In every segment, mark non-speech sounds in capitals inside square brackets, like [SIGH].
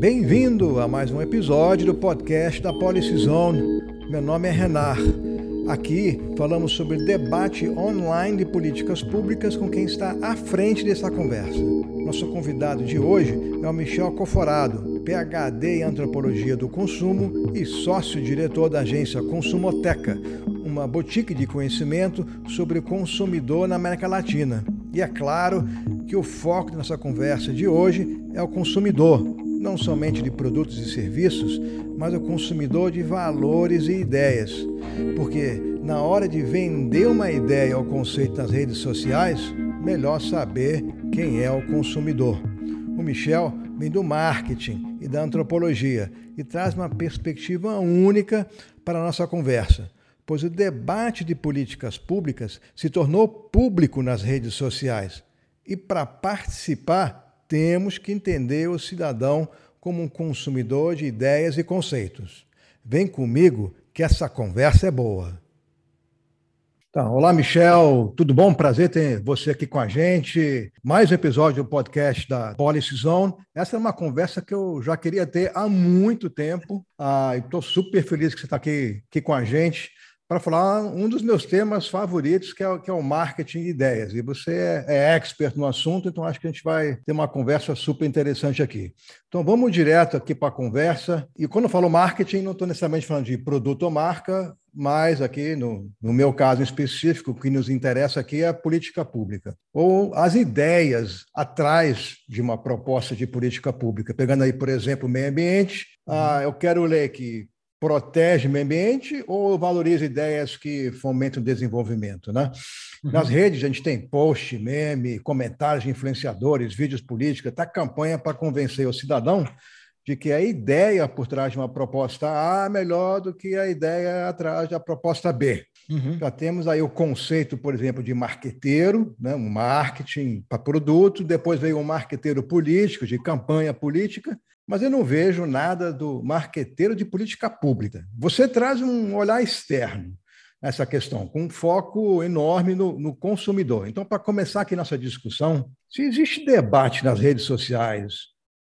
Bem-vindo a mais um episódio do podcast da Policy Zone. Meu nome é Renar. Aqui falamos sobre debate online de políticas públicas com quem está à frente dessa conversa. Nosso convidado de hoje é o Michel Coforado, PhD em Antropologia do Consumo e sócio-diretor da agência Consumoteca, uma boutique de conhecimento sobre o consumidor na América Latina. E é claro que o foco da nossa conversa de hoje é o consumidor, não somente de produtos e serviços, mas o consumidor de valores e ideias. Porque na hora de vender uma ideia ou conceito nas redes sociais, melhor saber quem é o consumidor. O Michel vem do marketing e da antropologia e traz uma perspectiva única para a nossa conversa, pois o debate de políticas públicas se tornou público nas redes sociais. E para participar, temos que entender o cidadão como um consumidor de ideias e conceitos. Vem comigo que essa conversa é boa. Então, olá, Michel, tudo bom? Prazer ter você aqui com a gente. Mais um episódio do podcast da Policy Zone. Essa é uma conversa que eu já queria ter há muito tempo. Ah, Estou super feliz que você está aqui, aqui com a gente para falar um dos meus temas favoritos, que é, que é o marketing de ideias. E você é, é expert no assunto, então acho que a gente vai ter uma conversa super interessante aqui. Então vamos direto aqui para a conversa. E quando eu falo marketing, não estou necessariamente falando de produto ou marca, mas aqui, no, no meu caso em específico, o que nos interessa aqui é a política pública, ou as ideias atrás de uma proposta de política pública. Pegando aí, por exemplo, o meio ambiente, ah, eu quero ler que protege o meio ambiente ou valoriza ideias que fomentam o desenvolvimento, né? Uhum. Nas redes a gente tem post, meme, comentários de influenciadores, vídeos políticos, até campanha para convencer o cidadão de que a ideia por trás de uma proposta A é melhor do que a ideia atrás da proposta B. Uhum. Já temos aí o conceito, por exemplo, de marqueteiro, né? um marketing para produto, depois veio um marqueteiro político, de campanha política, mas eu não vejo nada do marqueteiro de política pública. Você traz um olhar externo a essa questão, com um foco enorme no, no consumidor. Então, para começar aqui nossa discussão, se existe debate nas redes sociais,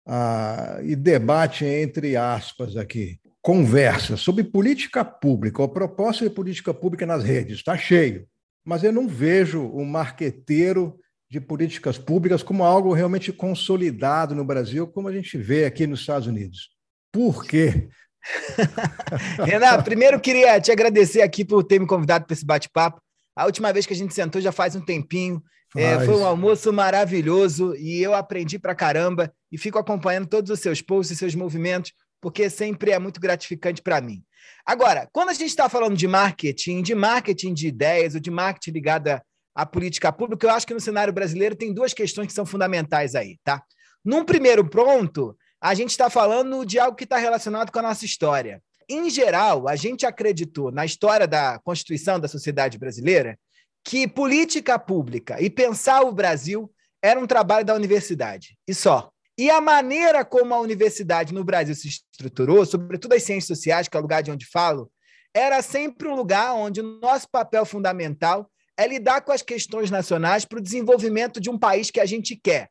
ah, e debate entre aspas aqui, conversa sobre política pública ou proposta de política pública nas redes, está cheio. Mas eu não vejo o marqueteiro de políticas públicas como algo realmente consolidado no Brasil, como a gente vê aqui nos Estados Unidos. Por quê? [LAUGHS] Renato, primeiro queria te agradecer aqui por ter me convidado para esse bate-papo. A última vez que a gente sentou já faz um tempinho. É, foi um almoço maravilhoso e eu aprendi para caramba e fico acompanhando todos os seus posts e seus movimentos, porque sempre é muito gratificante para mim. Agora, quando a gente está falando de marketing, de marketing de ideias ou de marketing ligado a a política pública, eu acho que no cenário brasileiro tem duas questões que são fundamentais aí, tá? Num primeiro ponto, a gente está falando de algo que está relacionado com a nossa história. Em geral, a gente acreditou na história da Constituição da sociedade brasileira que política pública e pensar o Brasil era um trabalho da universidade, e só. E a maneira como a universidade no Brasil se estruturou, sobretudo as ciências sociais, que é o lugar de onde falo, era sempre um lugar onde o nosso papel fundamental é lidar com as questões nacionais para o desenvolvimento de um país que a gente quer,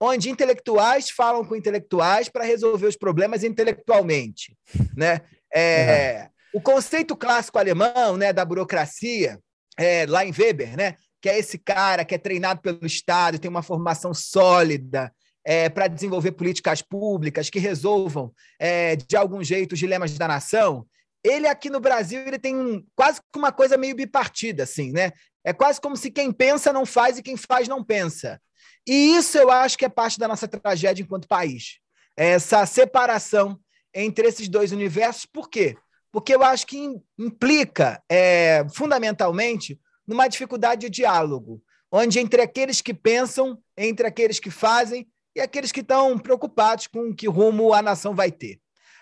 onde intelectuais falam com intelectuais para resolver os problemas intelectualmente. Né? É, [LAUGHS] O conceito clássico alemão né, da burocracia, é, lá em Weber, né, que é esse cara que é treinado pelo Estado, tem uma formação sólida, é, para desenvolver políticas públicas que resolvam, é, de algum jeito, os dilemas da nação, ele aqui no Brasil ele tem um, quase uma coisa meio bipartida, assim, né? É quase como se quem pensa não faz e quem faz não pensa. E isso eu acho que é parte da nossa tragédia enquanto país. Essa separação entre esses dois universos. Por quê? Porque eu acho que implica, é, fundamentalmente, numa dificuldade de diálogo, onde entre aqueles que pensam, entre aqueles que fazem e aqueles que estão preocupados com que rumo a nação vai ter.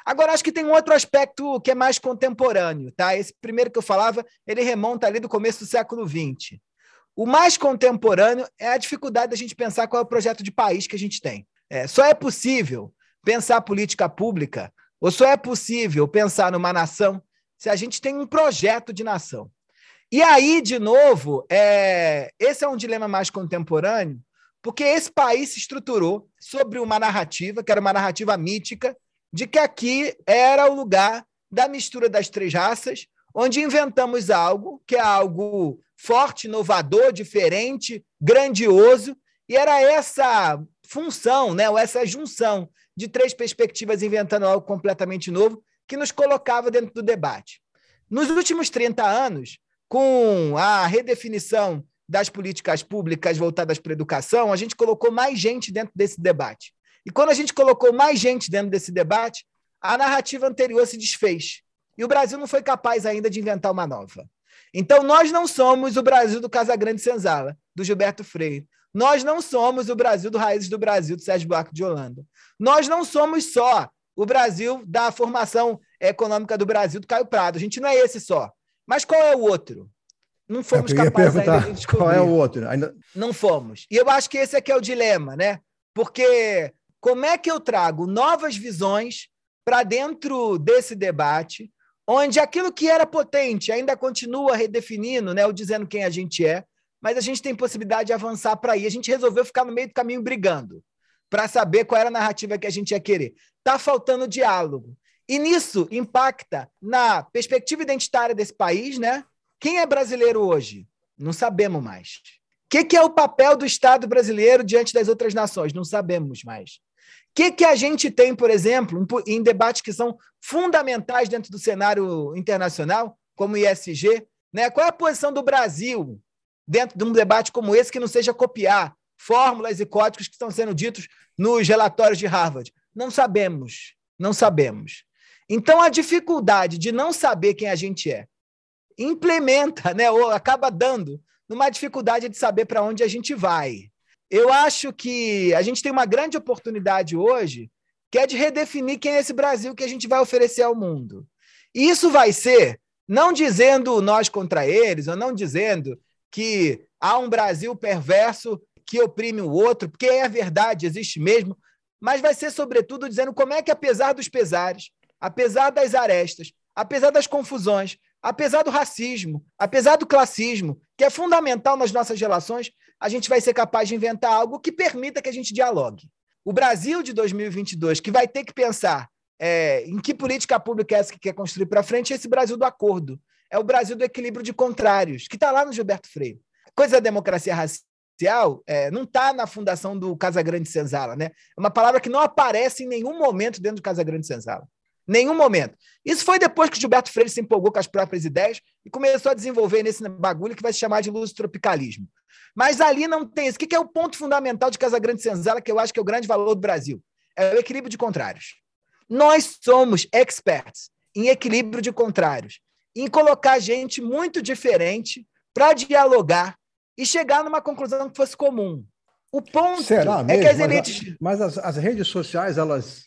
Agora, acho que tem um outro aspecto que é mais contemporâneo, tá? Esse primeiro que eu falava, ele remonta ali do começo do século XX. O mais contemporâneo é a dificuldade da gente pensar qual é o projeto de país que a gente tem. É, só é possível pensar política pública, ou só é possível pensar numa nação se a gente tem um projeto de nação. E aí, de novo, é, esse é um dilema mais contemporâneo, porque esse país se estruturou sobre uma narrativa, que era uma narrativa mítica, de que aqui era o lugar da mistura das três raças, onde inventamos algo que é algo forte, inovador, diferente, grandioso, e era essa função, né, ou essa junção de três perspectivas inventando algo completamente novo que nos colocava dentro do debate. Nos últimos 30 anos, com a redefinição das políticas públicas voltadas para a educação, a gente colocou mais gente dentro desse debate. E quando a gente colocou mais gente dentro desse debate, a narrativa anterior se desfez. E o Brasil não foi capaz ainda de inventar uma nova. Então, nós não somos o Brasil do Casagrande Senzala, do Gilberto Freire. Nós não somos o Brasil do Raízes do Brasil, do Sérgio Buarque de Holanda. Nós não somos só o Brasil da formação econômica do Brasil, do Caio Prado. A gente não é esse só. Mas qual é o outro? Não fomos capazes ainda de descobrir. Qual é o outro? Ainda... Não fomos. E eu acho que esse aqui é o dilema, né? Porque como é que eu trago novas visões para dentro desse debate, onde aquilo que era potente ainda continua redefinindo, né, ou dizendo quem a gente é, mas a gente tem possibilidade de avançar para aí. A gente resolveu ficar no meio do caminho brigando para saber qual era a narrativa que a gente ia querer. Está faltando diálogo. E nisso impacta na perspectiva identitária desse país, né? Quem é brasileiro hoje? Não sabemos mais. O que, que, é o papel do Estado brasileiro diante das outras nações? Não sabemos mais. Que, que a gente tem, por exemplo, em debates que são fundamentais dentro do cenário internacional, como o ISG? Né? Qual é a posição do Brasil dentro de um debate como esse que não seja copiar fórmulas e códigos que estão sendo ditos nos relatórios de Harvard? Não sabemos, não sabemos. Então, a dificuldade de não saber quem a gente é implementa, né, ou acaba dando numa dificuldade de saber para onde a gente vai. Eu acho que a gente tem uma grande oportunidade hoje, que é de redefinir quem é esse Brasil que a gente vai oferecer ao mundo. E isso vai ser não dizendo nós contra eles, ou não dizendo que há um Brasil perverso que oprime o outro, porque é verdade, existe mesmo, mas vai ser, sobretudo, dizendo como é que, apesar dos pesares, apesar das arestas, apesar das confusões, apesar do racismo, apesar do classismo, que é fundamental nas nossas relações, a gente vai ser capaz de inventar algo que permita que a gente dialogue. O Brasil de 2022, que vai ter que pensar é, em que política pública é essa que quer construir para frente, é esse Brasil do acordo. É o Brasil do equilíbrio de contrários, que está lá no Gilberto Freire. Coisa da democracia racial é, não está na fundação do Casagrande Senzala, né? É uma palavra que não aparece em nenhum momento dentro do Casagrande Senzala. Nenhum momento. Isso foi depois que Gilberto Freire se empolgou com as próprias ideias e começou a desenvolver nesse bagulho que vai se chamar de luz tropicalismo. Mas ali não tem isso. O que é o ponto fundamental de Casagrande Senzala, que eu acho que é o grande valor do Brasil? É o equilíbrio de contrários. Nós somos experts em equilíbrio de contrários, em colocar gente muito diferente para dialogar e chegar numa conclusão que fosse comum. O ponto Será é que as elites. Mas, mas as, as redes sociais, elas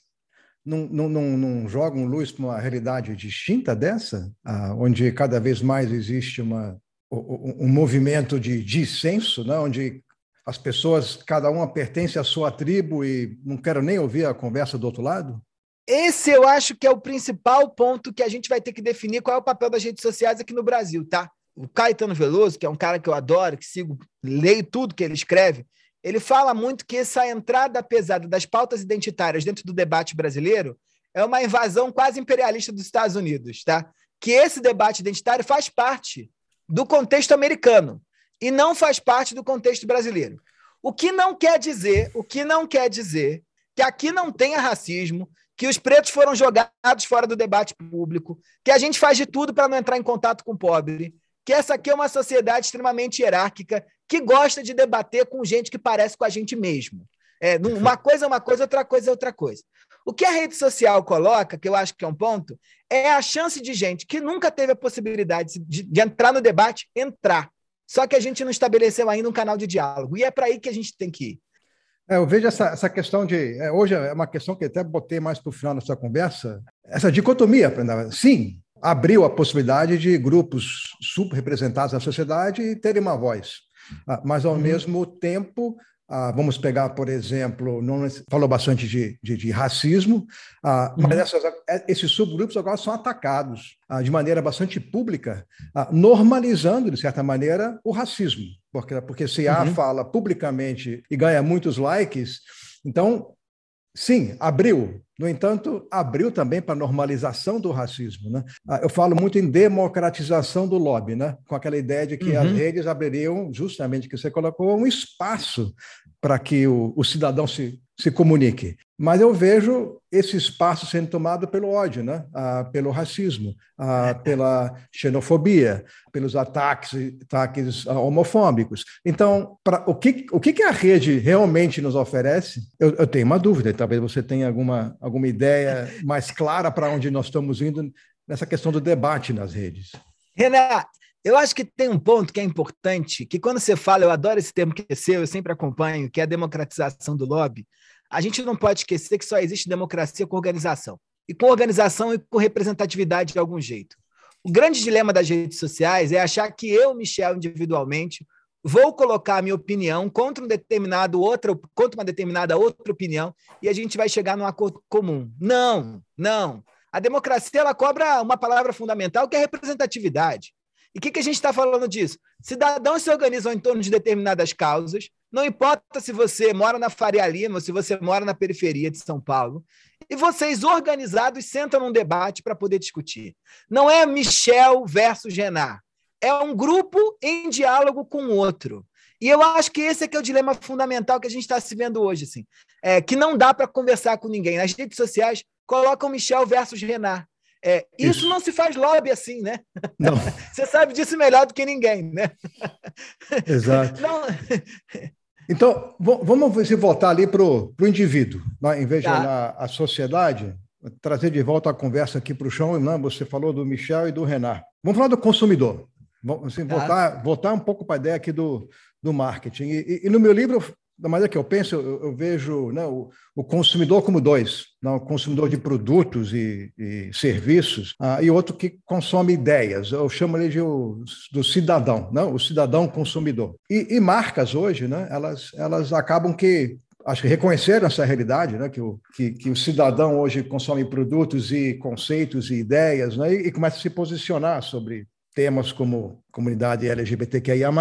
não, não, não, não jogam luz para uma realidade distinta dessa, ah, onde cada vez mais existe uma, um, movimento de dissenso, né? onde as pessoas, cada uma pertence à sua tribo e não quero nem ouvir a conversa do outro lado? Esse eu acho que é o principal ponto que a gente vai ter que definir qual é o papel das redes sociais aqui no Brasil, tá? O Caetano Veloso, que é um cara que eu adoro, que sigo, leio tudo que ele escreve, ele fala muito que essa entrada pesada das pautas identitárias dentro do debate brasileiro é uma invasão quase imperialista dos Estados Unidos, tá? Que esse debate identitário faz parte do contexto americano e não faz parte do contexto brasileiro. O que não quer dizer, o que não quer dizer que aqui não tenha racismo, que os pretos foram jogados fora do debate público, que a gente faz de tudo para não entrar em contato com o pobre, que essa aqui é uma sociedade extremamente hierárquica que gosta de debater com gente que parece com a gente mesmo. É, uma coisa é uma coisa, outra coisa é outra coisa. O que a rede social coloca, que eu acho que é um ponto, é a chance de gente que nunca teve a possibilidade de, de entrar no debate, entrar. Só que a gente não estabeleceu ainda um canal de diálogo. E é para aí que a gente tem que ir. É, eu vejo essa, essa questão de. É, hoje é uma questão que até botei mais para o final da sua conversa. Essa dicotomia, sim, abriu a possibilidade de grupos subrepresentados na sociedade terem uma voz. Ah, mas, ao uhum. mesmo tempo, ah, vamos pegar, por exemplo, não, falou bastante de, de, de racismo, ah, uhum. mas essas, é, esses subgrupos agora são atacados de maneira bastante pública, normalizando, de certa maneira, o racismo. Porque, porque se A uhum. fala publicamente e ganha muitos likes, então Sim, abriu. No entanto, abriu também para a normalização do racismo. Né? Ah, eu falo muito em democratização do lobby, né? com aquela ideia de que uhum. as redes abririam, justamente que você colocou, um espaço para que o, o cidadão se, se comunique. Mas eu vejo esse espaço sendo tomado pelo ódio, né? Ah, pelo racismo, ah, pela xenofobia, pelos ataques, ataques ah, homofóbicos. Então, pra, o, que, o que a rede realmente nos oferece? Eu, eu tenho uma dúvida, talvez você tenha alguma, alguma ideia mais clara para onde nós estamos indo nessa questão do debate nas redes. Renan, eu acho que tem um ponto que é importante, que quando você fala, eu adoro esse termo que é seu, eu sempre acompanho, que é a democratização do lobby. A gente não pode esquecer que só existe democracia com organização. E com organização e com representatividade de algum jeito. O grande dilema das redes sociais é achar que eu, Michel, individualmente, vou colocar a minha opinião contra um determinado outra, contra uma determinada outra opinião e a gente vai chegar num acordo comum. Não, não. A democracia ela cobra uma palavra fundamental que é representatividade. E o que, que a gente está falando disso? Cidadãos se organizam em torno de determinadas causas, não importa se você mora na Faria Lima ou se você mora na periferia de São Paulo, e vocês organizados sentam num debate para poder discutir. Não é Michel versus Renar. É um grupo em diálogo com o outro. E eu acho que esse é, que é o dilema fundamental que a gente está se vendo hoje, assim, é, que não dá para conversar com ninguém. Nas redes sociais, colocam Michel versus Renar. É, isso. isso. não se faz lobby assim, né? Não. [LAUGHS] Você sabe disso melhor do que ninguém, né? Exato. [LAUGHS] Não... Então, vamos se voltar ali para o indivíduo, né? em vez tá. de olhar a sociedade, trazer de volta a conversa aqui para o chão. Né? Você falou do Michel e do Renan. Vamos falar do consumidor. Vamos assim, tá. voltar, voltar um pouco para a ideia aqui do, do marketing. E, e, e no meu livro da maneira que eu penso, eu, eu vejo né, o, o, consumidor como dois: né, o consumidor de produtos e, e serviços, ah, e outro que consome ideias. Eu chamo ele de o, do cidadão, né, o cidadão consumidor. E, e marcas hoje, né, elas, elas acabam que acho que reconheceram essa realidade, né, que, o, que, que o cidadão hoje consome produtos e conceitos e ideias, né, e, e começa a se posicionar sobre temas como comunidade LGBTQIA+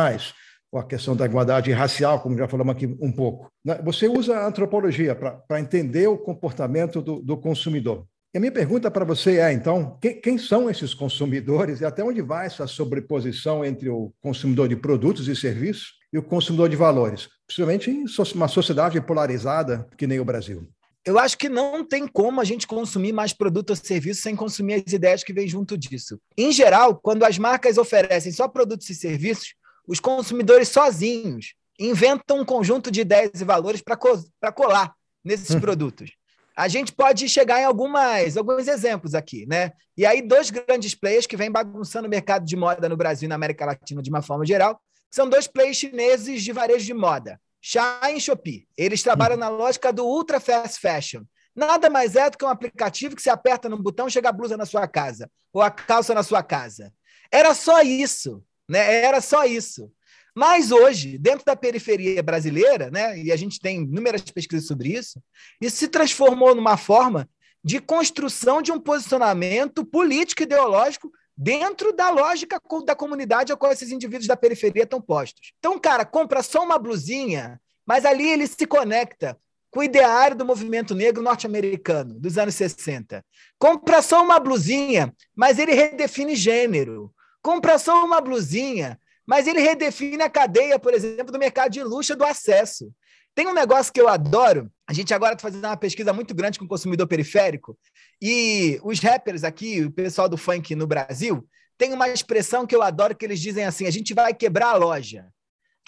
ou a questão da igualdade racial, como já falamos aqui um pouco. Né? Você usa a antropologia para entender o comportamento do, do, consumidor. E a minha pergunta para você é, então, quem, quem, são esses consumidores e até onde vai essa sobreposição entre o consumidor de produtos e serviços e o consumidor de valores, principalmente em uma sociedade polarizada que nem o Brasil? Eu acho que não tem como a gente consumir mais produto ou serviço sem consumir as ideias que vêm junto disso. Em geral, quando as marcas oferecem só produtos e serviços, os consumidores sozinhos inventam um conjunto de ideias e valores para colar nesses hum. produtos. A gente pode chegar em algumas, alguns exemplos aqui, né? E aí, dois grandes players que vêm bagunçando o mercado de moda no Brasil e na América Latina de uma forma geral, são dois players chineses de varejo de moda, Shine e Shopee. Eles trabalham hum. na lógica do ultra fast fashion. Nada mais é do que um aplicativo que você aperta no botão chega a blusa na sua casa, ou a calça na sua casa. Era só isso. Né? Era só isso. Mas hoje, dentro da periferia brasileira, né, e a gente tem inúmeras pesquisas sobre isso, isso se transformou numa forma de construção de um posicionamento político ideológico dentro da lógica da comunidade ao qual esses indivíduos da periferia estão postos. Então, cara, compra só uma blusinha, mas ali ele se conecta com o ideário do movimento negro norte-americano dos anos 60. Compra só uma blusinha, mas ele redefine gênero compra só uma blusinha, mas ele redefine a cadeia, por exemplo, do mercado de luxo do acesso. Tem um negócio que eu adoro. A gente agora está fazendo uma pesquisa muito grande com o consumidor periférico. E os rappers aqui, o pessoal do funk no Brasil, tem uma expressão que eu adoro que eles dizem assim: a gente vai quebrar a loja.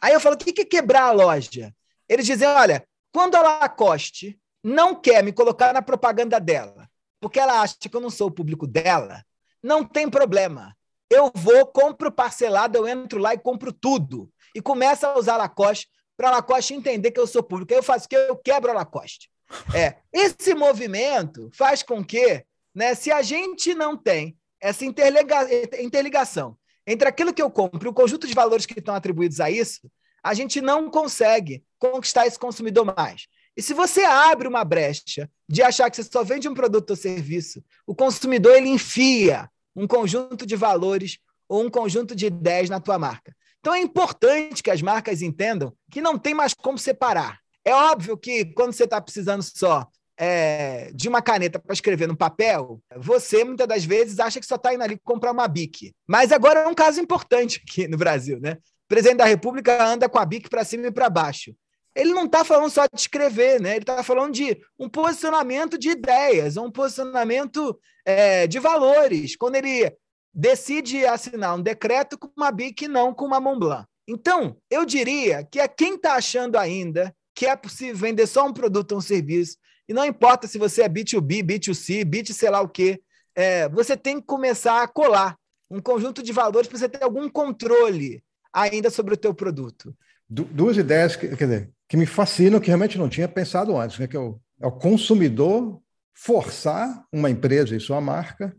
Aí eu falo: o que é quebrar a loja? Eles dizem: olha, quando a Lacoste não quer me colocar na propaganda dela, porque ela acha que eu não sou o público dela, não tem problema. Eu vou, compro parcelado, eu entro lá e compro tudo. E começo a usar Lacoste para Lacoste entender que eu sou público. Aí eu faço o que? Eu quebro a Lacoste. É, esse movimento faz com que, né, se a gente não tem essa interliga interligação entre aquilo que eu compro e o conjunto de valores que estão atribuídos a isso, a gente não consegue conquistar esse consumidor mais. E se você abre uma brecha de achar que você só vende um produto ou serviço, o consumidor ele enfia um conjunto de valores ou um conjunto de ideias na tua marca. Então é importante que as marcas entendam que não tem mais como separar. É óbvio que quando você está precisando só é, de uma caneta para escrever no papel, você muitas das vezes acha que só está indo ali comprar uma BIC. Mas agora é um caso importante aqui no Brasil, né? O presidente da República anda com a BIC para cima e para baixo. Ele não está falando só de escrever, né? Ele está falando de um posicionamento de ideias, um posicionamento é, de valores. Quando ele decide assinar um decreto com uma BIC e não com uma Montblanc. Então, eu diria que a quem está achando ainda que é possível vender só um produto ou um serviço, e não importa se você é B2B, B2C, B2 sei lá o quê, é, você tem que começar a colar um conjunto de valores para você ter algum controle ainda sobre o teu produto. Du duas ideias que, dizer, que me fascinam, que realmente não tinha pensado antes, né? que é o, é o consumidor forçar uma empresa e sua marca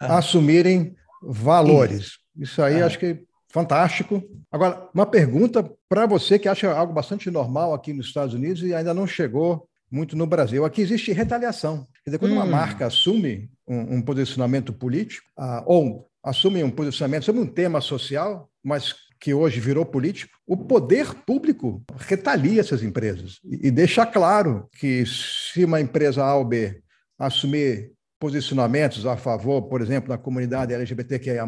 ah. a assumirem valores. Isso, Isso aí ah. acho que fantástico. Agora, uma pergunta para você que acha algo bastante normal aqui nos Estados Unidos e ainda não chegou muito no Brasil. Aqui existe retaliação. Quer dizer, quando hum. uma marca assume um, um posicionamento político, uh, ou assume um posicionamento sobre um tema social, mas que hoje virou político, o poder público retalia essas empresas e, e deixa claro que se uma empresa A ou B assumir posicionamentos a favor, por exemplo, da comunidade LGBTQIA+,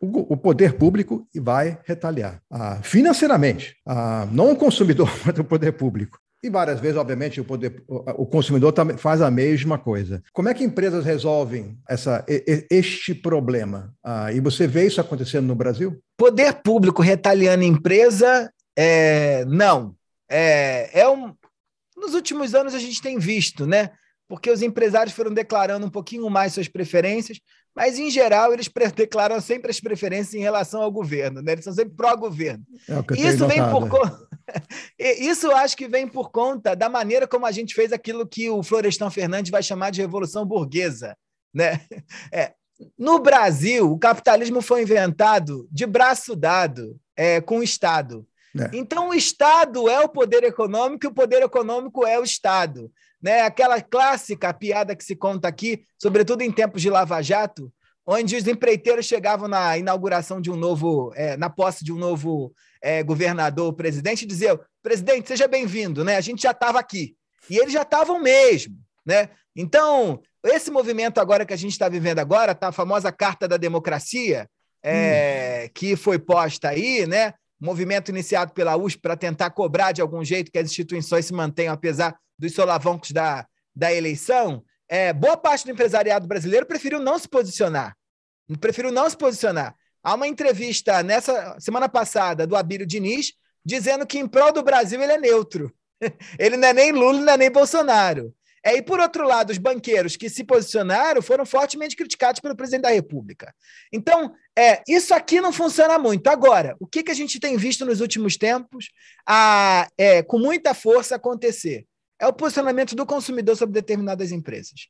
o, o poder público vai retaliar. Ah, financeiramente, ah, não o consumidor, [LAUGHS] mas o poder público. E várias vezes, obviamente, o, poder, o consumidor faz a mesma coisa. Como é que empresas resolvem essa, este problema? Ah, e você vê isso acontecendo no Brasil? Poder público retaliando empresa, é, não. É, é um, nos últimos anos a gente tem visto, né? Porque os empresários foram declarando um pouquinho mais suas preferências, mas em geral eles declaram sempre as preferências em relação ao governo, né? Eles são sempre pró-governo. É isso vem por conta. [LAUGHS] Isso acho que vem por conta da maneira como a gente fez aquilo que o Florestan Fernandes vai chamar de revolução burguesa, né? [LAUGHS] É, no Brasil, o capitalismo foi inventado de braço dado é, com o Estado. É. Então, o Estado é o poder econômico e o poder econômico é o Estado né? Aquela clássica piada que se conta aqui, sobretudo em tempos de Lava Jato, onde os empreiteiros chegavam na inauguração de um novo, é, na posse de um novo é, governador, presidente, e diziam: presidente, seja bem-vindo, né? A gente já estava aqui. E eles já estavam mesmo, né? Então, esse movimento agora que a gente está vivendo agora, tá a famosa Carta da Democracia, é, hum. que foi posta aí, né? Movimento iniciado pela USP para tentar cobrar de algum jeito que as instituições se mantenham, apesar dos solavancos da, da eleição, é, boa parte do empresariado brasileiro preferiu não se posicionar. Preferiu não se posicionar. Há uma entrevista nessa semana passada do Abílio Diniz dizendo que em prol do Brasil ele é neutro. [LAUGHS] Ele não é nem Lula, não é nem Bolsonaro. É, e, por outro lado, os banqueiros que se posicionaram foram fortemente criticados pelo presidente da República. Então, é, isso aqui não funciona muito. Agora, o que, que a gente tem visto nos últimos tempos a, é, com muita força acontecer? É o posicionamento do consumidor sobre determinadas empresas.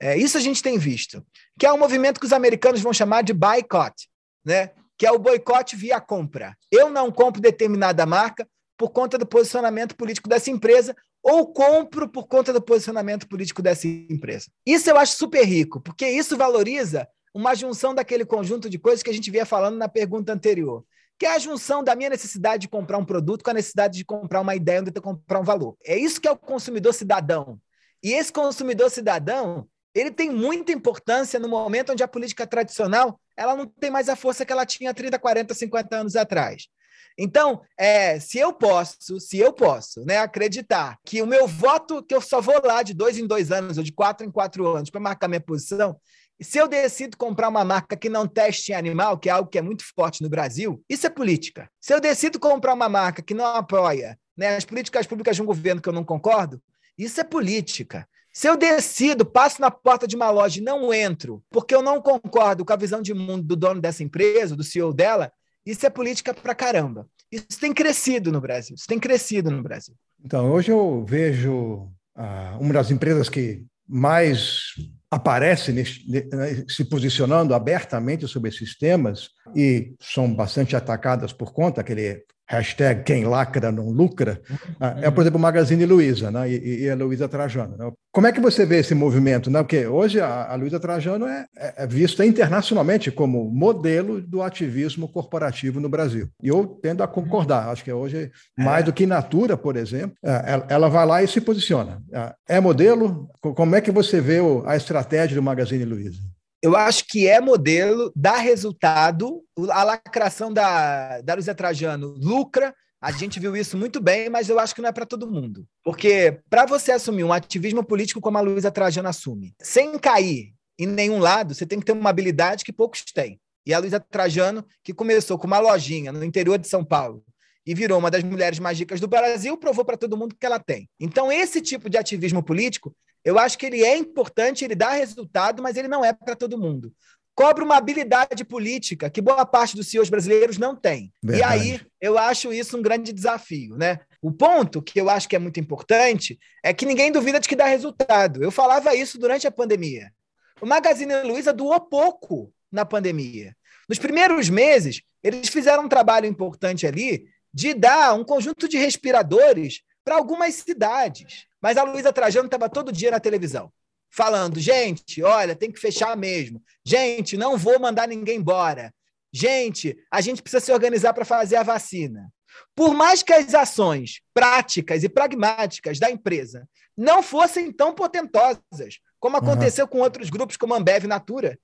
É, isso a gente tem visto, que é um movimento que os americanos vão chamar de boycott, né? que é o boicote via compra. Eu não compro determinada marca por conta do posicionamento político dessa empresa ou compro por conta do posicionamento político dessa empresa. Isso eu acho super rico, porque isso valoriza uma junção daquele conjunto de coisas que a gente via falando na pergunta anterior, que é a junção da minha necessidade de comprar um produto com a necessidade de comprar uma ideia eu comprar um valor. É isso que é o consumidor cidadão. E esse consumidor cidadão, ele tem muita importância no momento onde a política tradicional ela não tem mais a força que ela tinha 30, 40, 50 anos atrás. Então, é, se eu posso, se eu posso, né, acreditar que o meu voto, que eu só vou lá de dois em dois anos, ou de quatro em quatro anos, para marcar minha posição, se eu decido comprar uma marca que não teste em animal, que é algo que é muito forte no Brasil, isso é política. Se eu decido comprar uma marca que não apoia né, as políticas públicas de um governo que eu não concordo, isso é política. Se eu decido, passo na porta de uma loja e não entro, porque eu não concordo com a visão de mundo do dono dessa empresa, do CEO dela, isso é política pra caramba. Isso tem crescido no Brasil. Isso tem crescido no Brasil. Então, hoje eu vejo ah, uma das empresas que mais aparece nesse, né, se posicionando abertamente sobre esses temas e são bastante atacadas por conta, aquele hashtag quem lacra não lucra, ah, é, por exemplo, o Magazine Luiza né? e, e a Luiza Trajano. Né? Como é que você vê esse movimento? Né? Porque hoje a, a Luiza Trajano é, é, é, vista internacionalmente como modelo do ativismo corporativo no Brasil. E eu tendo a concordar. Acho que hoje, mais é. do que Natura, por exemplo, é, ela, ela, vai lá e se posiciona. É modelo? Como é que você vê a estratégia do Magazine Luiza? Eu acho que é modelo, dá resultado. A lacração da, da Luísa Trajano lucra. A gente viu isso muito bem, mas eu acho que não é para todo mundo. Porque para você assumir um ativismo político como a Luísa Trajano assume, sem cair em nenhum lado, você tem que ter uma habilidade que poucos têm. E a Luísa Trajano, que começou com uma lojinha no interior de São Paulo e virou uma das mulheres mais ricas do Brasil, provou para todo mundo que ela tem. Então, esse tipo de ativismo político eu acho que ele é importante, ele dá resultado, mas ele não é para todo mundo. Cobra uma habilidade política que boa parte dos CEOs brasileiros não tem. Verdade. E aí eu acho isso um grande desafio, né? O ponto que eu acho que é muito importante é que ninguém duvida de que dá resultado. Eu falava isso durante a pandemia. O Magazine Luiza doou pouco na pandemia. Nos primeiros meses, eles fizeram um trabalho importante ali de dar um conjunto de respiradores para algumas cidades. Mas a Luísa Trajano estava todo dia na televisão, falando: gente, olha, tem que fechar mesmo. Gente, não vou mandar ninguém embora. Gente, a gente precisa se organizar para fazer a vacina. Por mais que as ações práticas e pragmáticas da empresa não fossem tão potentosas, como aconteceu uhum. com outros grupos como Ambev e Natura,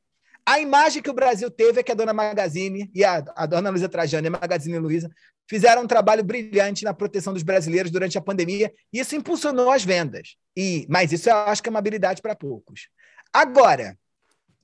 a imagem que o Brasil teve é que a dona Magazine e a, a dona Luísa Trajano e a Magazine Luiza fizeram um trabalho brilhante na proteção dos brasileiros durante a pandemia e isso impulsionou as vendas. E, mas isso eu acho que é uma habilidade para poucos. Agora,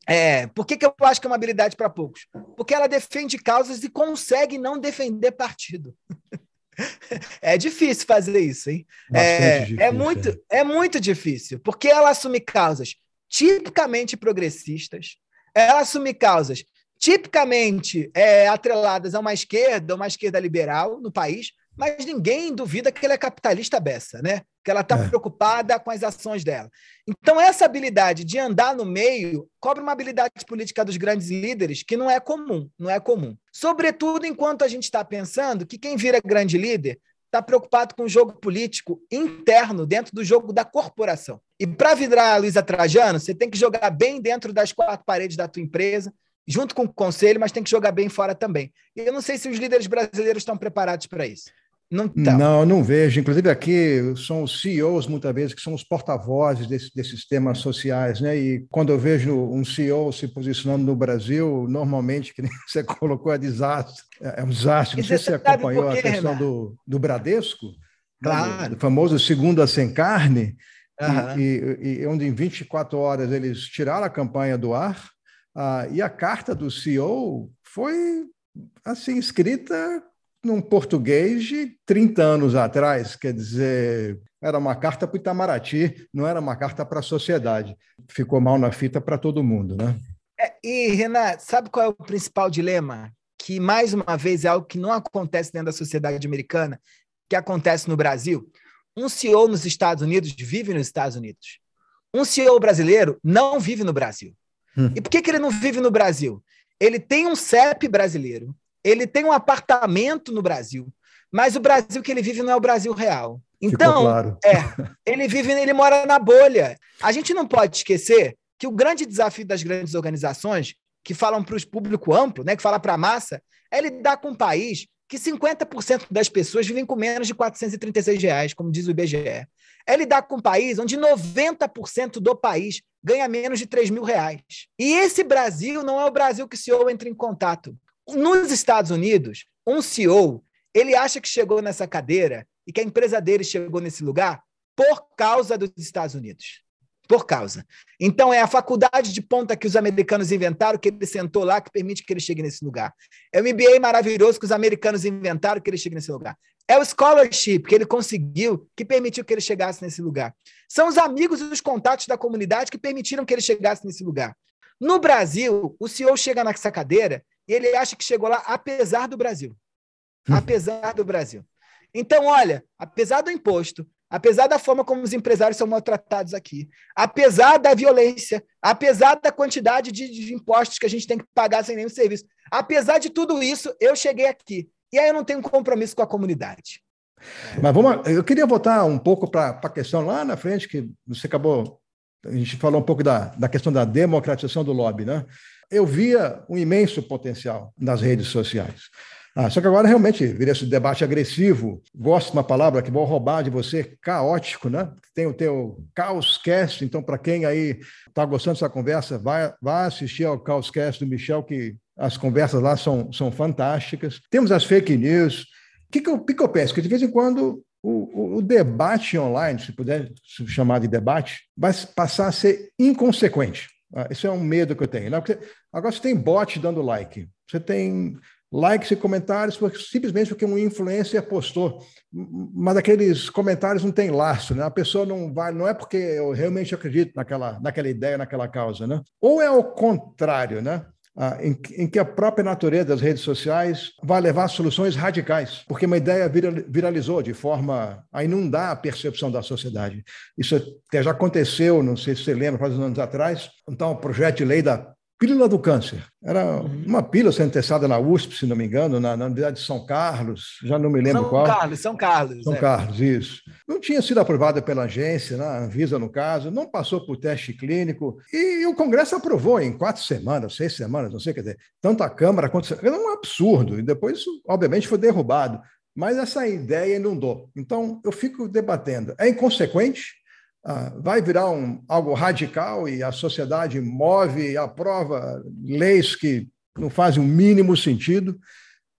é, por que, que eu acho que é uma habilidade para poucos? Porque ela defende causas e consegue não defender partido. [LAUGHS] é difícil fazer isso, hein? É, difícil, é, muito, é. é muito difícil, porque ela assume causas tipicamente progressistas, ela assume causas tipicamente é, atreladas a uma esquerda, uma esquerda liberal no país, mas ninguém duvida que ela é capitalista beça, né? Que ela está é. preocupada com as ações dela. Então, essa habilidade de andar no meio cobra uma habilidade política dos grandes líderes que não é comum, não é comum. Sobretudo enquanto a gente está pensando que quem vira grande líder está preocupado com o jogo político interno dentro do jogo da corporação. E para virar a Luísa Trajano, você tem que jogar bem dentro das quatro paredes da tua empresa, junto com o conselho, mas tem que jogar bem fora também. E eu não sei se os líderes brasileiros estão preparados para isso. Não, não, não vejo. Inclusive aqui são os CEOs, muitas vezes, que são os porta-vozes desse, desses temas sociais. Né? E quando eu vejo um CEO se posicionando no Brasil, normalmente, que [LAUGHS] você colocou, é desastre. É, é um desastre. Não sei se você acompanhou quê, a questão do, do Bradesco, claro. do famoso Segunda Sem Carne, uhum. e, e, onde em 24 horas eles tiraram a campanha do ar, ah, e a carta do CEO foi assim escrita num português de 30 anos atrás, quer dizer, era uma carta para o Itamaraty, não era uma carta para a sociedade. Ficou mal na fita para todo mundo, né? É, e, Renato, sabe qual é o principal dilema? Que, mais uma vez, é algo que não acontece dentro da sociedade americana, que acontece no Brasil. Um CEO nos Estados Unidos vive nos Estados Unidos. Um CEO brasileiro não vive no Brasil. Hum. E por que, que ele não vive no Brasil? Ele tem um CEP brasileiro, ele tem um apartamento no Brasil, mas o Brasil que ele vive não é o Brasil real. Então, claro. é, ele vive, ele mora na bolha. A gente não pode esquecer que o grande desafio das grandes organizações que falam para o público amplo, né, que fala para a massa, é lidar com um país que 50% das pessoas vivem com menos de 436 reais, como diz o IBGE. É lidar com um país onde 90% do país ganha menos de 3 mil reais. E esse Brasil não é o Brasil que o CEO entra em contato. Nos Estados Unidos, um CEO, ele acha que chegou nessa cadeira e que a empresa dele chegou nesse lugar por causa dos Estados Unidos. Por causa. Então, é a faculdade de ponta que os americanos inventaram, que ele sentou lá, que permite que ele chegue nesse lugar. É o MBA maravilhoso que os americanos inventaram, que ele chegue nesse lugar. É o scholarship que ele conseguiu, que permitiu que ele chegasse nesse lugar. São os amigos e os contatos da comunidade que permitiram que ele chegasse nesse lugar. No Brasil, o CEO chega nessa cadeira e ele acha que chegou lá apesar do Brasil. Hum. Apesar do Brasil. Então, olha, apesar do imposto, apesar da forma como os empresários são maltratados aqui, apesar da violência, apesar da quantidade de, de impostos que a gente tem que pagar sem nenhum serviço, apesar de tudo isso, eu cheguei aqui. E aí eu não tenho compromisso com a comunidade. Mas vamos, eu queria voltar um pouco para a questão lá na frente, que você acabou. A gente falou um pouco da, da questão da democratização do lobby, né? Eu via um imenso potencial nas redes sociais. Ah, só que agora realmente vira esse debate agressivo. Gosto de uma palavra que vou roubar de você, caótico, né? Tem o teu Caoscast, então, para quem aí está gostando dessa conversa, vai, vai assistir ao Caoscast do Michel, que as conversas lá são, são fantásticas. Temos as fake news. O que, que, eu, que, que eu penso? Que de vez em quando o, o, o, debate online, se puder chamar de debate, vai passar a ser inconsequente. Ah, esse é um medo que eu tenho. Né? Porque agora você tem bot dando like, você tem likes e comentários simplesmente porque um influencer postou, mas aqueles comentários não têm laço, né? A pessoa não vai, não é porque eu realmente acredito naquela, naquela ideia, naquela causa, né? Ou é o contrário, né? Ah, em, em, que a própria natureza das redes sociais vai levar a soluções radicais, porque uma ideia viralizou de forma a inundar a percepção da sociedade. Isso até já aconteceu, não sei se você lembra, faz uns anos atrás, então o projeto de lei da Pílula do Câncer. Era uhum. uma pílula sendo testada na USP, se não me engano, na, na Universidade de São Carlos, já não me lembro São qual. São Carlos, São Carlos. São é. Carlos, isso. Não tinha sido aprovada pela agência, né, Anvisa no caso, não passou por teste clínico, e o Congresso aprovou em quatro semanas, seis semanas, não sei, quer dizer, tanto a Câmara quanto... Era um absurdo, e depois obviamente, foi derrubado. Mas essa ideia inundou. Então, eu fico debatendo. É inconsequente? Ah, vai virar um, algo radical e a sociedade move e aprova leis que não fazem o mínimo sentido,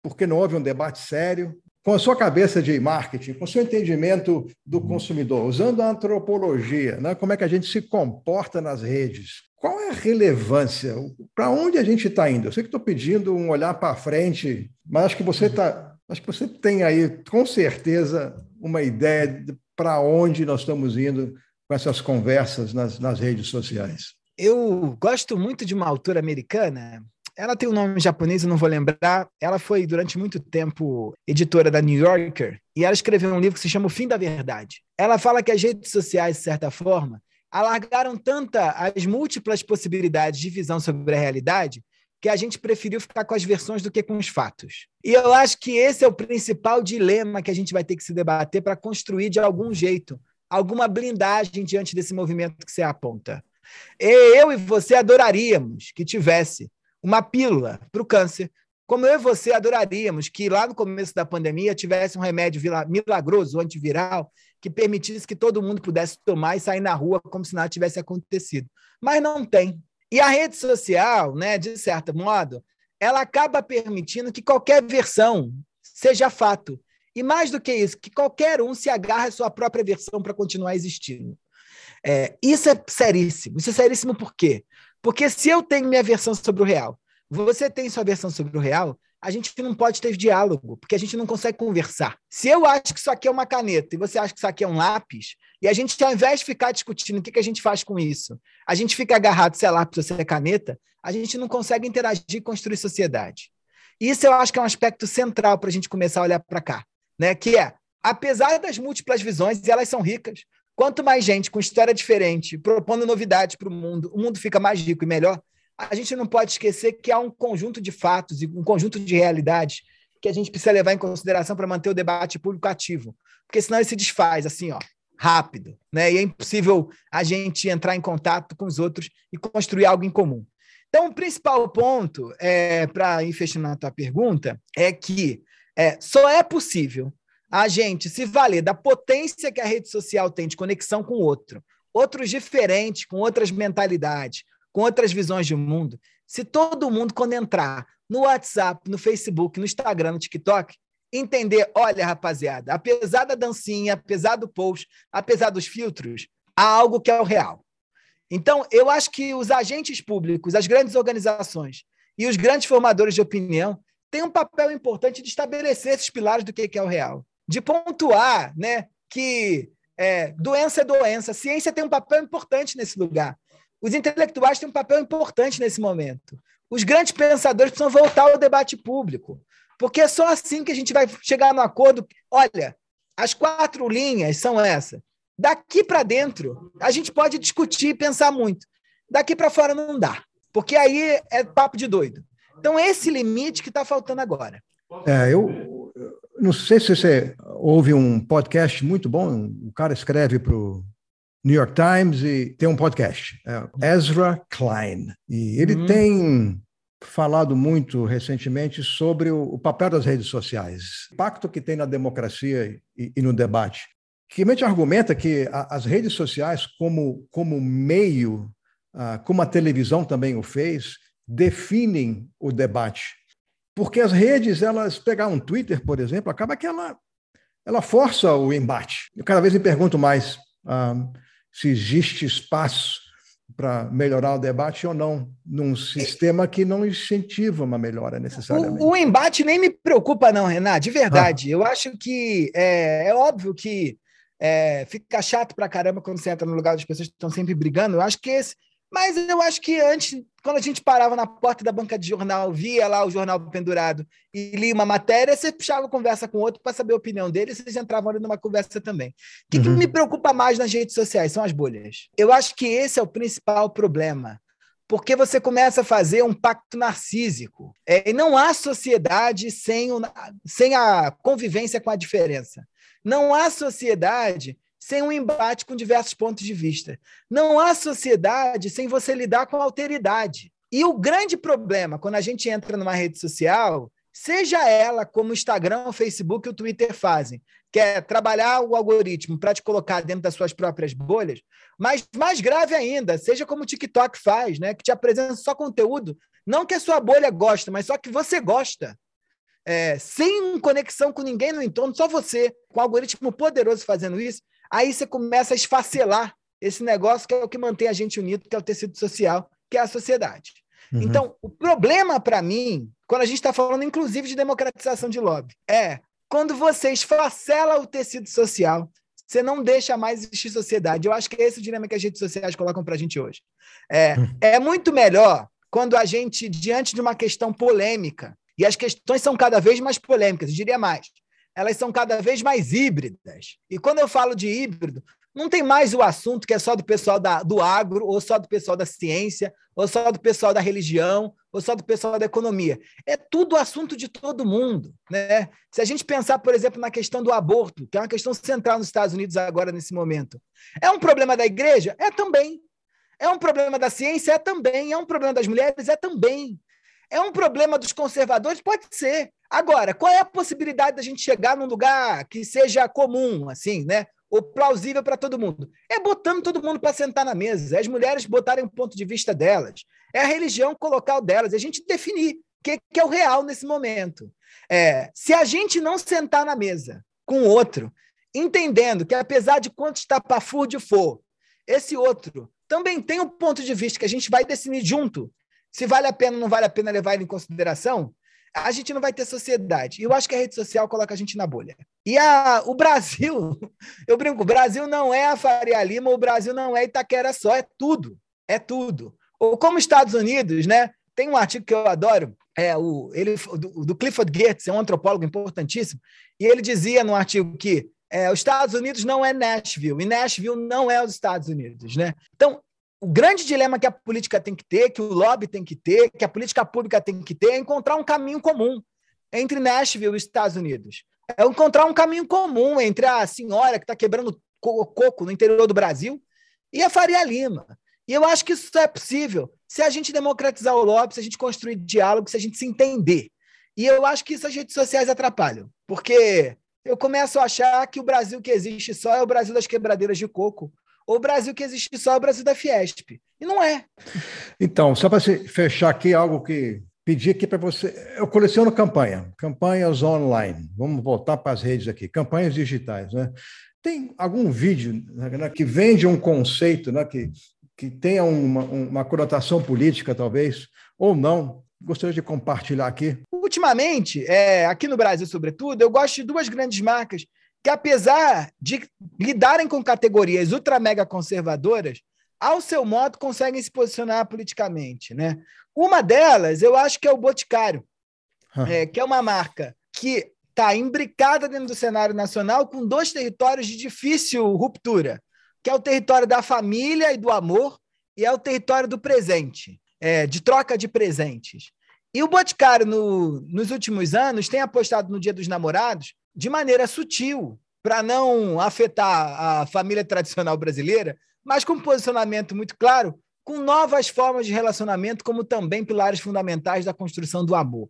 porque não houve um debate sério. Com a sua cabeça de marketing, com o seu entendimento do consumidor, usando a antropologia, né? como é que a gente se comporta nas redes, qual é a relevância? Para onde a gente está indo? Eu sei que estou pedindo um olhar para frente, mas acho que você tá, acho que você tem aí com certeza uma ideia para onde nós estamos indo com essas conversas nas, nas redes sociais? Eu gosto muito de uma autora americana. Ela tem um nome japonês, eu não vou lembrar. Ela foi, durante muito tempo, editora da New Yorker, e ela escreveu um livro que se chama O Fim da Verdade. Ela fala que as redes sociais, de certa forma, alargaram tanta as múltiplas possibilidades de visão sobre a realidade que a gente preferiu ficar com as versões do que com os fatos. E eu acho que esse é o principal dilema que a gente vai ter que se debater para construir de algum jeito alguma blindagem diante desse movimento que você aponta. Eu e você adoraríamos que tivesse uma pílula para o câncer, como eu e você adoraríamos que lá no começo da pandemia tivesse um remédio milagroso, antiviral, que permitisse que todo mundo pudesse tomar e sair na rua como se nada tivesse acontecido. Mas não tem. E a rede social, né, de certo modo, ela acaba permitindo que qualquer versão seja fato. E mais do que isso, que qualquer um se agarre à sua própria versão para continuar existindo. É, isso é seríssimo. Isso é seríssimo por quê? Porque se eu tenho minha versão sobre o real, você tem sua versão sobre o real, a gente não pode ter diálogo, porque a gente não consegue conversar. Se eu acho que isso aqui é uma caneta e você acha que isso aqui é um lápis, e a gente, ao invés de ficar discutindo o que, que a gente faz com isso, a gente fica agarrado se é lápis ou se é caneta, a gente não consegue interagir e construir sociedade. Isso eu acho que é um aspecto central para a gente começar a olhar para cá né? Que é, apesar das múltiplas visões, elas são ricas, quanto mais gente com história diferente, propondo novidades para o mundo, o mundo fica mais rico e melhor. A gente não pode esquecer que há um conjunto de fatos e um conjunto de realidades que a gente precisa levar em consideração para manter o debate público ativo, porque senão ele se desfaz assim, ó, rápido, né? E é impossível a gente entrar em contato com os outros e construir algo em comum. Então, o principal ponto, é, para ir fechando a tua pergunta, é que é, só é possível a gente se valer da potência que a rede social tem de conexão com outro, outros diferentes, com outras mentalidades, com outras visões de mundo, se todo mundo, quando entrar no WhatsApp, no Facebook, no Instagram, no TikTok, entender: olha, rapaziada, apesar da dancinha, apesar do post, apesar dos filtros, há algo que é o real. Então, eu acho que os agentes públicos, as grandes organizações e os grandes formadores de opinião tem um papel importante de estabelecer esses pilares do que é o real, de pontuar né, que é, doença é doença, ciência tem um papel importante nesse lugar. Os intelectuais têm um papel importante nesse momento. Os grandes pensadores precisam voltar ao debate público, porque é só assim que a gente vai chegar no acordo. Olha, as quatro linhas são essas. Daqui para dentro, a gente pode discutir e pensar muito. Daqui para fora não dá, porque aí é papo de doido. Então, esse limite que está faltando agora. É, eu, não sei se você ouve um podcast muito bom, o cara escreve para o New York Times e tem um podcast, é Ezra Klein. E ele uhum. tem falado muito recentemente sobre o, o, papel das redes sociais, o impacto que tem na democracia e, e no debate. Que realmente argumenta que a, as redes sociais, como, como meio, ah, como a televisão também o fez, definem o debate. Porque as redes, elas pegar um Twitter, por exemplo, acaba que ela, ela força o embate. Eu cada vez me pergunto mais ah, se existe espaço para melhorar o debate ou não, num sistema que não incentiva uma melhora necessariamente. O, o embate nem me preocupa, não, Renato, de verdade. Ah. Eu acho que é, é óbvio que é, fica chato para caramba quando você entra no lugar das pessoas que estão sempre brigando. Eu acho que esse, mas eu acho que antes, quando a gente parava na porta da banca de jornal, via lá o jornal pendurado e lia uma matéria, você puxava conversa com outro para saber a opinião dele, vocês entravam ali numa conversa também. O que, uhum. que me preocupa mais nas redes sociais são as bolhas. Eu acho que esse é o principal problema porque você começa a fazer um pacto narcísico. É, e não há sociedade sem, o, sem a convivência com a diferença. Não há sociedade sem um embate com diversos pontos de vista. Não há sociedade sem você lidar com alteridade. E o grande problema, quando a gente entra numa rede social, seja ela como o Instagram, o Facebook e o Twitter fazem, que é trabalhar o algoritmo para te colocar dentro das suas próprias bolhas, mas mais grave ainda, seja como o TikTok faz, né, que te apresenta só conteúdo, não que a sua bolha gosta, mas só que você gosta. É, sem conexão com ninguém no entorno, só você, com um algoritmo poderoso fazendo isso, Aí você começa a esfacelar esse negócio que é o que mantém a gente unido, que é o tecido social, que é a sociedade. Uhum. Então, o problema para mim, quando a gente está falando inclusive de democratização de lobby, é quando você esfacela o tecido social, você não deixa mais existir sociedade. Eu acho que é esse o dilema que as redes sociais colocam para a gente hoje. É, uhum. é muito melhor quando a gente, diante de uma questão polêmica, e as questões são cada vez mais polêmicas, eu diria mais, elas são cada vez mais híbridas. E quando eu falo de híbrido, não tem mais o assunto que é só do pessoal da, do agro, ou só do pessoal da ciência, ou só do pessoal da religião, ou só do pessoal da economia. É tudo assunto de todo mundo. Né? Se a gente pensar, por exemplo, na questão do aborto, que é uma questão central nos Estados Unidos agora, nesse momento, é um problema da igreja? É também. É um problema da ciência? É também. É um problema das mulheres? É também. É um problema dos conservadores? Pode ser. Agora, qual é a possibilidade da gente chegar num lugar que seja comum, assim, né? Ou plausível para todo mundo? É botando todo mundo para sentar na mesa, é as mulheres botarem o ponto de vista delas, é a religião colocar o delas, é a gente definir o que, que, é o real nesse momento. É, se a gente não sentar na mesa com o outro, entendendo que apesar de quanto estapafúrdio for, esse outro também tem um ponto de vista que a gente vai definir junto se vale a pena ou não vale a pena levar ele em consideração, a gente não vai ter sociedade. E eu acho que a rede social coloca a gente na bolha. E a, o Brasil, [LAUGHS] eu brinco, o Brasil não é a Faria Lima, o Brasil não é Itaquera só, é tudo. É tudo. Ou como Estados Unidos, né? Tem um artigo que eu adoro, é o ele do, do Clifford Geertz, é um antropólogo importantíssimo, e ele dizia no artigo que é, os Estados Unidos não é Nashville, e Nashville não é os Estados Unidos, né? Então, o grande dilema que a política tem que ter, que o lobby tem que ter, que a política pública tem que ter, é encontrar um caminho comum entre Nashville e os Estados Unidos. É encontrar um caminho comum entre a senhora que está quebrando coco no interior do Brasil e a Faria Lima. E eu acho que isso é possível se a gente democratizar o lobby, se a gente construir diálogo, se a gente se entender. E eu acho que isso as redes sociais atrapalham, porque eu começo a achar que o Brasil que existe só é o Brasil das quebradeiras de coco, o Brasil que existe só é o Brasil da Fiesp. E não é. Então, só para fechar aqui, algo que pedi aqui para você. Eu coleciono campanha, campanhas online. Vamos voltar para as redes aqui, campanhas digitais, né? Tem algum vídeo né, que vende um conceito, né, que, que tenha uma, uma conotação política, talvez, ou não? Gostaria de compartilhar aqui. Ultimamente, é, aqui no Brasil, sobretudo, eu gosto de duas grandes marcas que apesar de lidarem com categorias ultra mega conservadoras, ao seu modo conseguem se posicionar politicamente, né? Uma delas, eu acho que é o Boticário, é, que é uma marca que está imbricada dentro do cenário nacional com dois territórios de difícil ruptura, que é o território da família e do amor e é o território do presente, é, de troca de presentes. E o Boticário, no, nos últimos anos, tem apostado no Dia dos Namorados de maneira sutil, para não afetar a família tradicional brasileira, mas com um posicionamento muito claro, com novas formas de relacionamento, como também pilares fundamentais da construção do amor.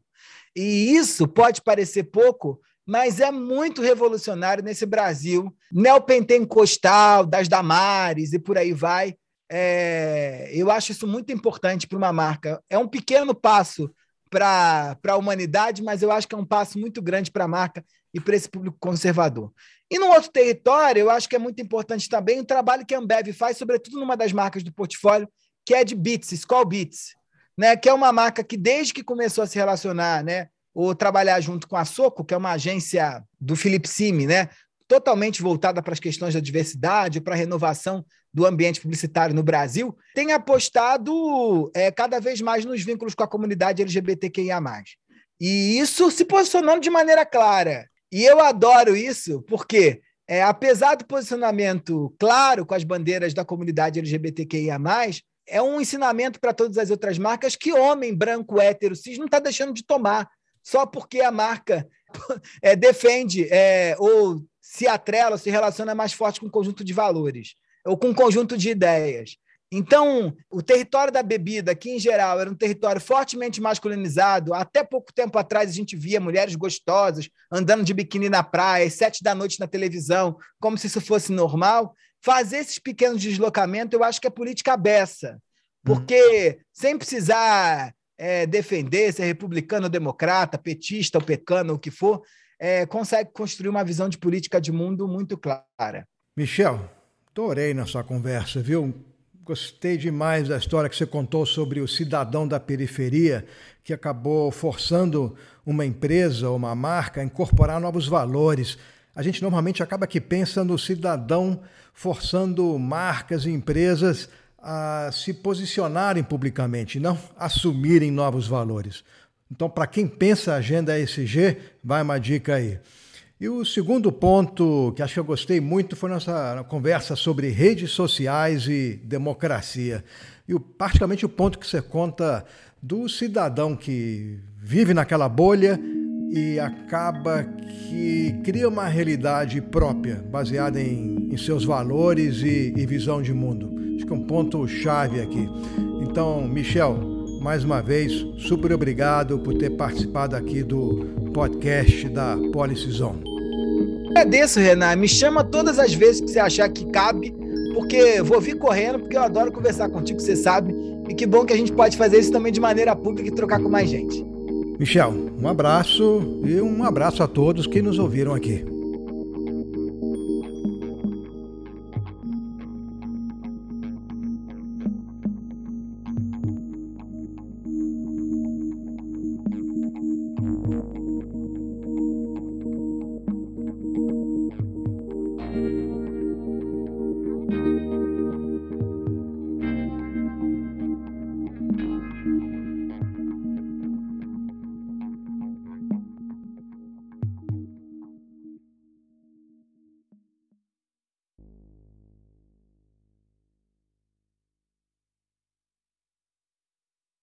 E isso pode parecer pouco, mas é muito revolucionário nesse Brasil neopentecostal, das Damares e por aí vai. É, eu acho isso muito importante para uma marca. É um pequeno passo para a humanidade, mas eu acho que é um passo muito grande para a marca e para esse público conservador. E no outro território, eu acho que é muito importante também o trabalho que a Ambev faz, sobretudo numa das marcas do portfólio, que é de Beats, Skull Beats, né? que é uma marca que, desde que começou a se relacionar, né, ou trabalhar junto com a Soco, que é uma agência do Felipe Simi, né, totalmente voltada para as questões da diversidade, para a renovação do ambiente publicitário no Brasil, tem apostado é, cada vez mais nos vínculos com a comunidade LGBTQIA. E isso se posicionando de maneira clara. E eu adoro isso, porque, é, apesar do posicionamento claro com as bandeiras da comunidade LGBTQIA, é um ensinamento para todas as outras marcas que homem branco, hétero, cis não está deixando de tomar, só porque a marca [LAUGHS] é, defende é, ou se atrela, se relaciona mais forte com um conjunto de valores ou com um conjunto de ideias. Então, o território da bebida, que em geral era um território fortemente masculinizado, até pouco tempo atrás a gente via mulheres gostosas andando de biquíni na praia, às sete da noite na televisão, como se isso fosse normal. Fazer esses pequenos deslocamentos, eu acho que é política beça, porque sem precisar é, defender ser republicano, democrata, petista ou pecano, o que for, é, consegue construir uma visão de política de mundo muito clara. Michel, adorei na sua conversa, viu? Gostei demais da história que você contou sobre o cidadão da periferia que acabou forçando uma empresa ou uma marca a incorporar novos valores. A gente normalmente acaba que pensa no cidadão forçando marcas e empresas a se posicionarem publicamente, não assumirem novos valores. Então, para quem pensa a agenda ESG, vai uma dica aí. E o segundo ponto que acho que eu gostei muito foi nossa conversa sobre redes sociais e democracia. E o, particularmente o ponto que você conta do cidadão que vive naquela bolha e acaba que cria uma realidade própria, baseada em, em seus valores e, e visão de mundo. Acho que é um ponto chave aqui. Então, Michel, mais uma vez, super obrigado por ter participado aqui do podcast da Policy Zone. Agradeço, Renan. Me chama todas as vezes que você achar que cabe, porque vou vir correndo, porque eu adoro conversar contigo, você sabe. E que bom que a gente pode fazer isso também de maneira pública e trocar com mais gente. Michel, um abraço e um abraço a todos que nos ouviram aqui.